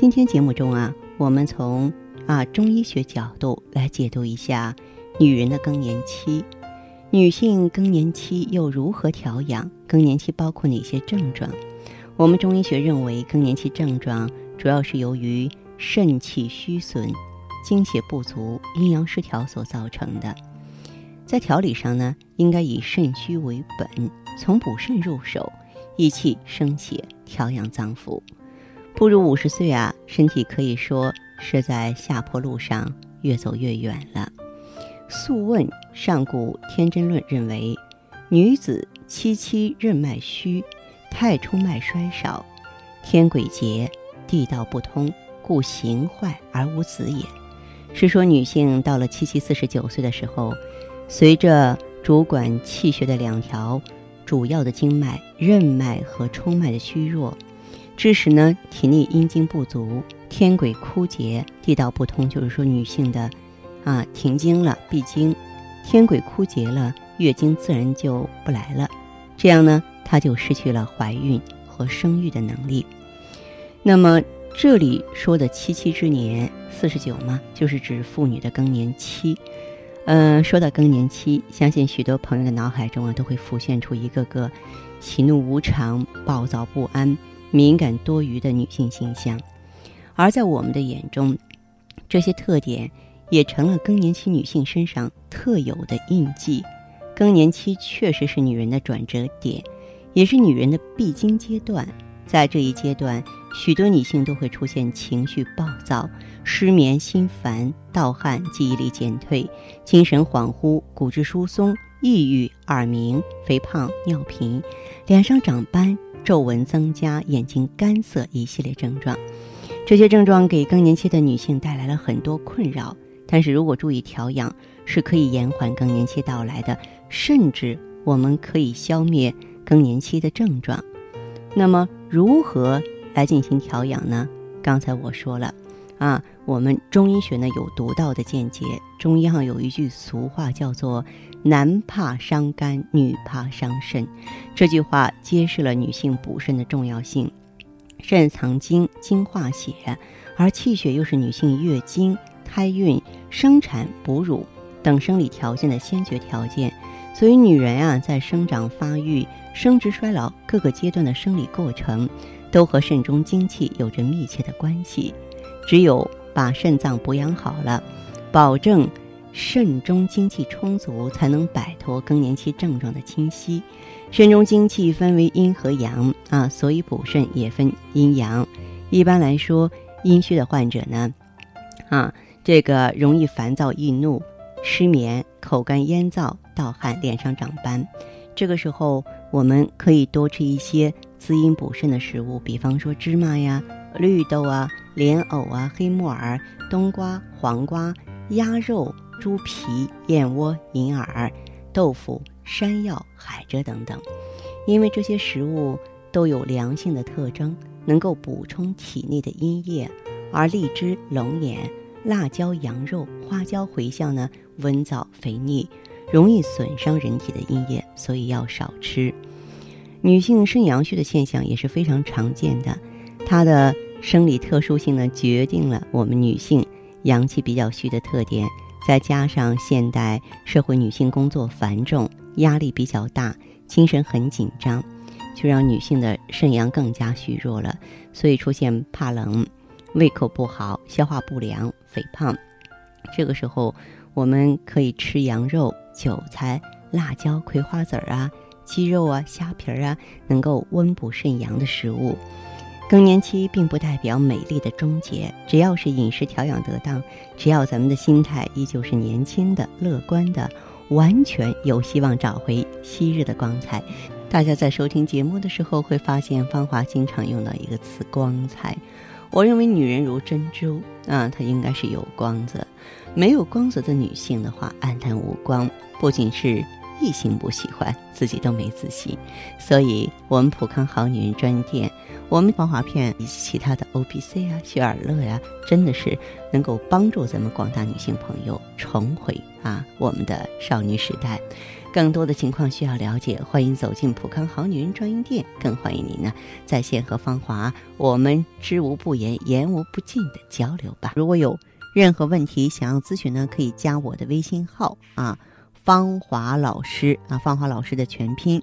今天节目中啊，我们从啊中医学角度来解读一下女人的更年期。女性更年期又如何调养？更年期包括哪些症状？我们中医学认为，更年期症状主要是由于肾气虚损、精血不足、阴阳失调所造成的。在调理上呢，应该以肾虚为本，从补肾入手，益气生血，调养脏腑。步入五十岁啊，身体可以说是在下坡路上越走越远了。《素问·上古天真论》认为，女子七七任脉虚，太冲脉衰少，天癸竭，地道不通，故形坏而无子也。是说女性到了七七四十九岁的时候，随着主管气血的两条主要的经脉任脉和冲脉的虚弱，致使呢体内阴经不足，天癸枯竭，地道不通，就是说女性的。啊，停经了，闭经，天癸枯竭了，月经自然就不来了，这样呢，她就失去了怀孕和生育的能力。那么这里说的七七之年，四十九嘛，就是指妇女的更年期。嗯，说到更年期，相信许多朋友的脑海中啊，都会浮现出一个个喜怒无常、暴躁不安、敏感多余的女性形象。而在我们的眼中，这些特点。也成了更年期女性身上特有的印记。更年期确实是女人的转折点，也是女人的必经阶段。在这一阶段，许多女性都会出现情绪暴躁、失眠、心烦、盗汗、记忆力减退、精神恍惚、骨质疏松、抑郁、耳鸣、肥胖、尿频、脸上长斑、皱纹增加、眼睛干涩一系列症状。这些症状给更年期的女性带来了很多困扰。但是如果注意调养，是可以延缓更年期到来的，甚至我们可以消灭更年期的症状。那么如何来进行调养呢？刚才我说了，啊，我们中医学呢有独到的见解。中医上有一句俗话叫做“男怕伤肝，女怕伤肾”，这句话揭示了女性补肾的重要性。肾藏精，精化血，而气血又是女性月经。胎孕、生产、哺乳等生理条件的先决条件，所以女人啊，在生长发育、生殖衰老各个阶段的生理过程，都和肾中精气有着密切的关系。只有把肾脏补养好了，保证肾中精气充足，才能摆脱更年期症状的侵袭。肾中精气分为阴和阳啊，所以补肾也分阴阳。一般来说，阴虚的患者呢，啊。这个容易烦躁易怒、失眠、口干咽燥、盗汗、脸上长斑，这个时候我们可以多吃一些滋阴补肾的食物，比方说芝麻呀、绿豆啊、莲藕啊、黑木耳、冬瓜、黄瓜、鸭肉、猪皮、燕窝、银耳、豆腐、山药、海蜇等等，因为这些食物都有凉性的特征，能够补充体内的阴液，而荔枝、龙眼。辣椒、羊肉、花椒、茴香呢，温燥肥腻，容易损伤人体的阴液，所以要少吃。女性肾阳虚的现象也是非常常见的，它的生理特殊性呢，决定了我们女性阳气比较虚的特点。再加上现代社会女性工作繁重，压力比较大，精神很紧张，就让女性的肾阳更加虚弱了，所以出现怕冷。胃口不好，消化不良，肥胖，这个时候我们可以吃羊肉、韭菜、辣椒、葵花籽儿啊、鸡肉啊、虾皮儿啊，能够温补肾阳的食物。更年期并不代表美丽的终结，只要是饮食调养得当，只要咱们的心态依旧是年轻的、乐观的，完全有希望找回昔日的光彩。大家在收听节目的时候会发现，芳华经常用到一个词“光彩”。我认为女人如珍珠啊，她应该是有光泽。没有光泽的女性的话，黯淡无光，不仅是异性不喜欢，自己都没自信。所以，我们普康好女人专店，我们防滑片以及其他的 O P C 啊、雪尔乐呀，真的是能够帮助咱们广大女性朋友重回啊我们的少女时代。更多的情况需要了解，欢迎走进普康好女人专营店，更欢迎您呢在线和芳华我们知无不言、言无不尽的交流吧。如果有任何问题想要咨询呢，可以加我的微信号啊，芳华老师啊，芳华老师的全拼，